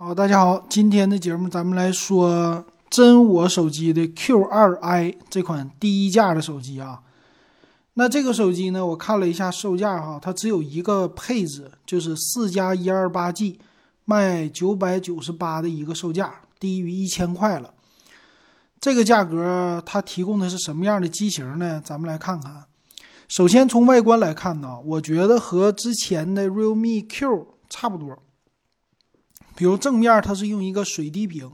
好，大家好，今天的节目咱们来说真我手机的 Q2i 这款第一价的手机啊。那这个手机呢，我看了一下售价哈，它只有一个配置，就是四加一二八 G，卖九百九十八的一个售价，低于一千块了。这个价格它提供的是什么样的机型呢？咱们来看看。首先从外观来看呢，我觉得和之前的 Realme Q 差不多。比如正面它是用一个水滴屏，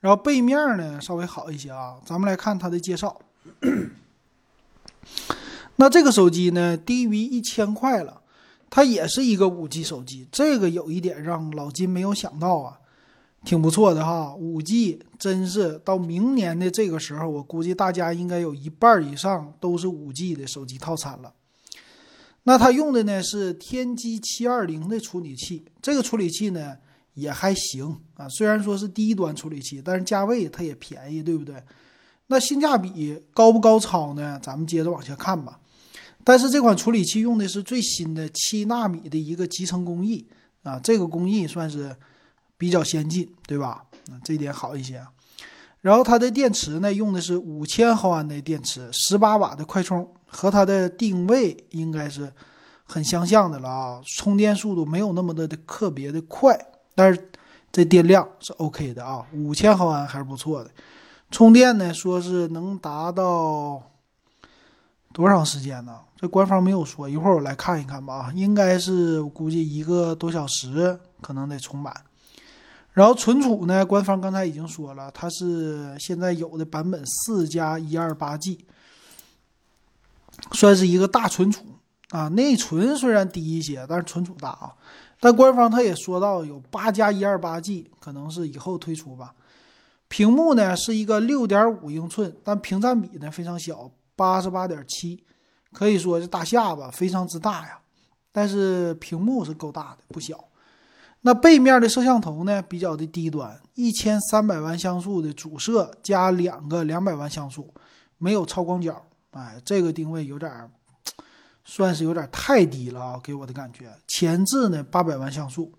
然后背面呢稍微好一些啊。咱们来看它的介绍。那这个手机呢低于一千块了，它也是一个五 G 手机，这个有一点让老金没有想到啊，挺不错的哈。五 G 真是到明年的这个时候，我估计大家应该有一半以上都是五 G 的手机套餐了。那它用的呢是天玑七二零的处理器，这个处理器呢。也还行啊，虽然说是低端处理器，但是价位它也便宜，对不对？那性价比高不高超呢？咱们接着往下看吧。但是这款处理器用的是最新的七纳米的一个集成工艺啊，这个工艺算是比较先进，对吧？啊，这点好一些。然后它的电池呢，用的是五千毫安的电池，十八瓦的快充，和它的定位应该是很相像的了啊。充电速度没有那么的特别的快。但是这电量是 OK 的啊，五千毫安还是不错的。充电呢，说是能达到多长时间呢？这官方没有说，一会儿我来看一看吧啊，应该是我估计一个多小时可能得充满。然后存储呢，官方刚才已经说了，它是现在有的版本四加一二八 G，算是一个大存储啊。内存虽然低一些，但是存储大啊。但官方他也说到有八加一二八 G，可能是以后推出吧。屏幕呢是一个六点五英寸，但屏占比呢非常小，八十八点七，可以说是大下巴非常之大呀。但是屏幕是够大的，不小。那背面的摄像头呢比较的低端，一千三百万像素的主摄加两个两百万像素，没有超广角。哎，这个定位有点。算是有点太低了啊，给我的感觉。前置呢八百万像素，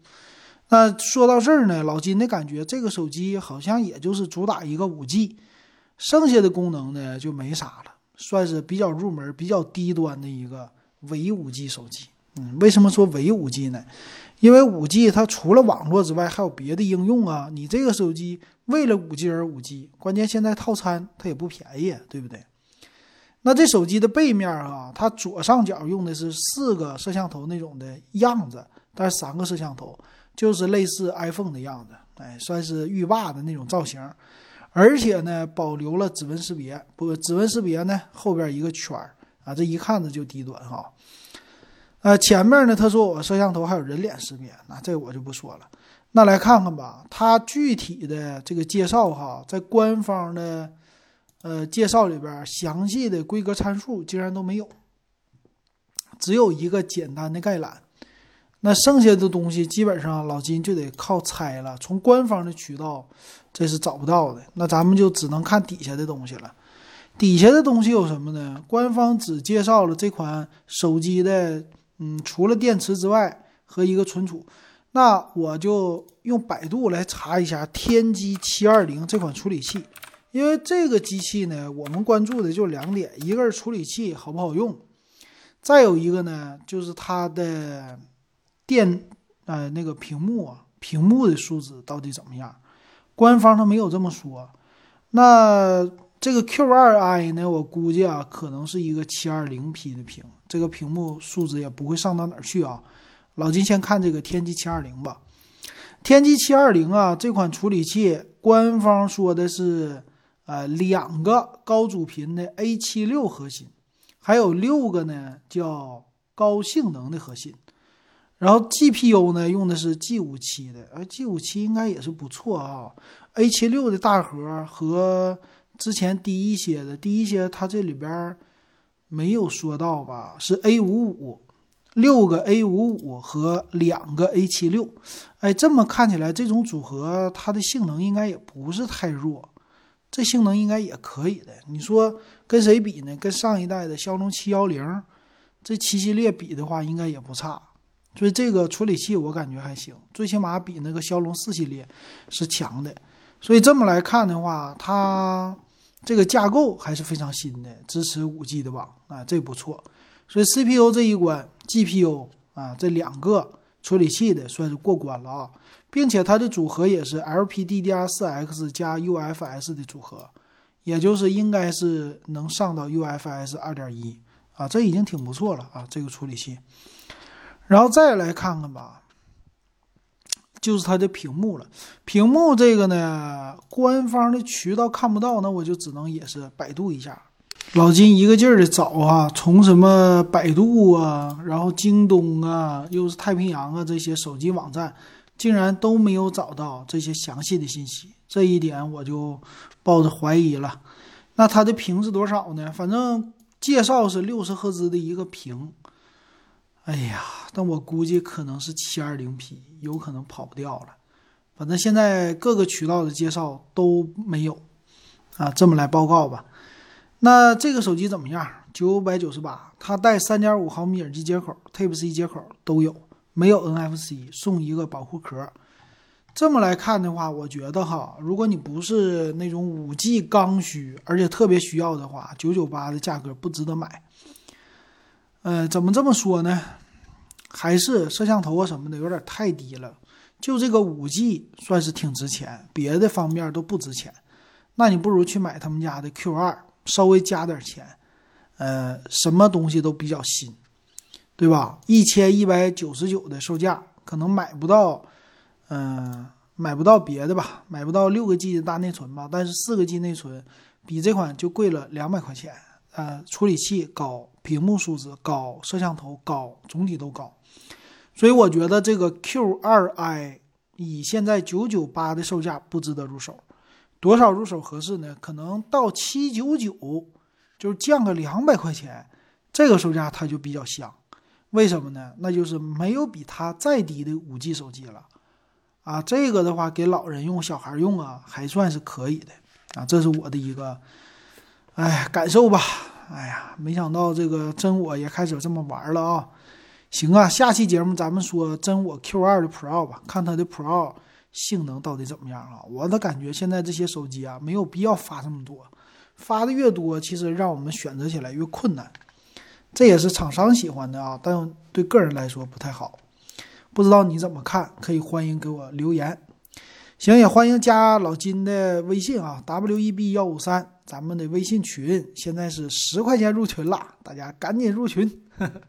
那说到这儿呢，老金的感觉这个手机好像也就是主打一个五 G，剩下的功能呢就没啥了，算是比较入门、比较低端的一个伪五 G 手机。嗯，为什么说伪五 G 呢？因为五 G 它除了网络之外还有别的应用啊。你这个手机为了五 G 而五 G，关键现在套餐它也不便宜，对不对？那这手机的背面啊，它左上角用的是四个摄像头那种的样子，但是三个摄像头就是类似 iPhone 的样子，哎，算是浴霸的那种造型，而且呢保留了指纹识别，不，指纹识别呢后边一个圈儿啊，这一看着就低端哈。呃，前面呢他说我摄像头还有人脸识别，那这我就不说了。那来看看吧，它具体的这个介绍哈，在官方的。呃，介绍里边详细的规格参数竟然都没有，只有一个简单的概览。那剩下的东西基本上老金就得靠猜了，从官方的渠道这是找不到的。那咱们就只能看底下的东西了。底下的东西有什么呢？官方只介绍了这款手机的，嗯，除了电池之外和一个存储。那我就用百度来查一下天玑七二零这款处理器。因为这个机器呢，我们关注的就两点，一个是处理器好不好用，再有一个呢，就是它的电呃那个屏幕啊，屏幕的素质到底怎么样？官方它没有这么说。那这个 Q2i 呢，我估计啊，可能是一个 720P 的屏，这个屏幕素质也不会上到哪儿去啊。老金先看这个天玑720吧，天玑720啊，这款处理器官方说的是。呃，两个高主频的 A 七六核心，还有六个呢叫高性能的核心，然后 GPU 呢用的是 G 五七的，而，G 五七应该也是不错啊。A 七六的大核和之前低一些的，低一些它这里边没有说到吧？是 A 五五，六个 A 五五和两个 A 七六，哎，这么看起来这种组合它的性能应该也不是太弱。这性能应该也可以的。你说跟谁比呢？跟上一代的骁龙七幺零，这七系列比的话，应该也不差。所以这个处理器我感觉还行，最起码比那个骁龙四系列是强的。所以这么来看的话，它这个架构还是非常新的，支持五 G 的网啊，这不错。所以 CPU 这一关，GPU 啊这两个处理器的算是过关了啊，并且它的组合也是 LPDDR4X 加 UFS 的组合，也就是应该是能上到 UFS 2.1啊，这已经挺不错了啊，这个处理器。然后再来看看吧。就是它的屏幕了，屏幕这个呢，官方的渠道看不到，那我就只能也是百度一下。老金一个劲儿的找啊，从什么百度啊，然后京东啊，又是太平洋啊这些手机网站，竟然都没有找到这些详细的信息，这一点我就抱着怀疑了。那它的屏是多少呢？反正介绍是六十赫兹的一个屏。哎呀，但我估计可能是七二零 P，有可能跑不掉了。反正现在各个渠道的介绍都没有啊，这么来报告吧。那这个手机怎么样？九百九十八，它带三点五毫米耳机接口，Type C 接口都有，没有 NFC，送一个保护壳。这么来看的话，我觉得哈，如果你不是那种五 G 刚需，而且特别需要的话，九九八的价格不值得买。呃，怎么这么说呢？还是摄像头啊什么的有点太低了。就这个五 G 算是挺值钱，别的方面都不值钱。那你不如去买他们家的 Q 二，稍微加点钱，呃，什么东西都比较新，对吧？一千一百九十九的售价，可能买不到，嗯，买不到别的吧，买不到六个 G 的大内存吧。但是四个 G 内存比这款就贵了两百块钱。呃，处理器高，屏幕素质高，摄像头高，总体都高，所以我觉得这个 Q2i 以现在九九八的售价不值得入手，多少入手合适呢？可能到七九九，就是降个两百块钱，这个售价它就比较香。为什么呢？那就是没有比它再低的五 G 手机了，啊，这个的话给老人用、小孩用啊，还算是可以的啊，这是我的一个。哎，感受吧。哎呀，没想到这个真我也开始这么玩了啊！行啊，下期节目咱们说真我 Q2 的 Pro 吧，看它的 Pro 性能到底怎么样啊？我的感觉现在这些手机啊，没有必要发这么多，发的越多，其实让我们选择起来越困难。这也是厂商喜欢的啊，但对个人来说不太好。不知道你怎么看？可以欢迎给我留言。行，也欢迎加老金的微信啊，W E B 幺五三。咱们的微信群现在是十块钱入群了，大家赶紧入群。呵 呵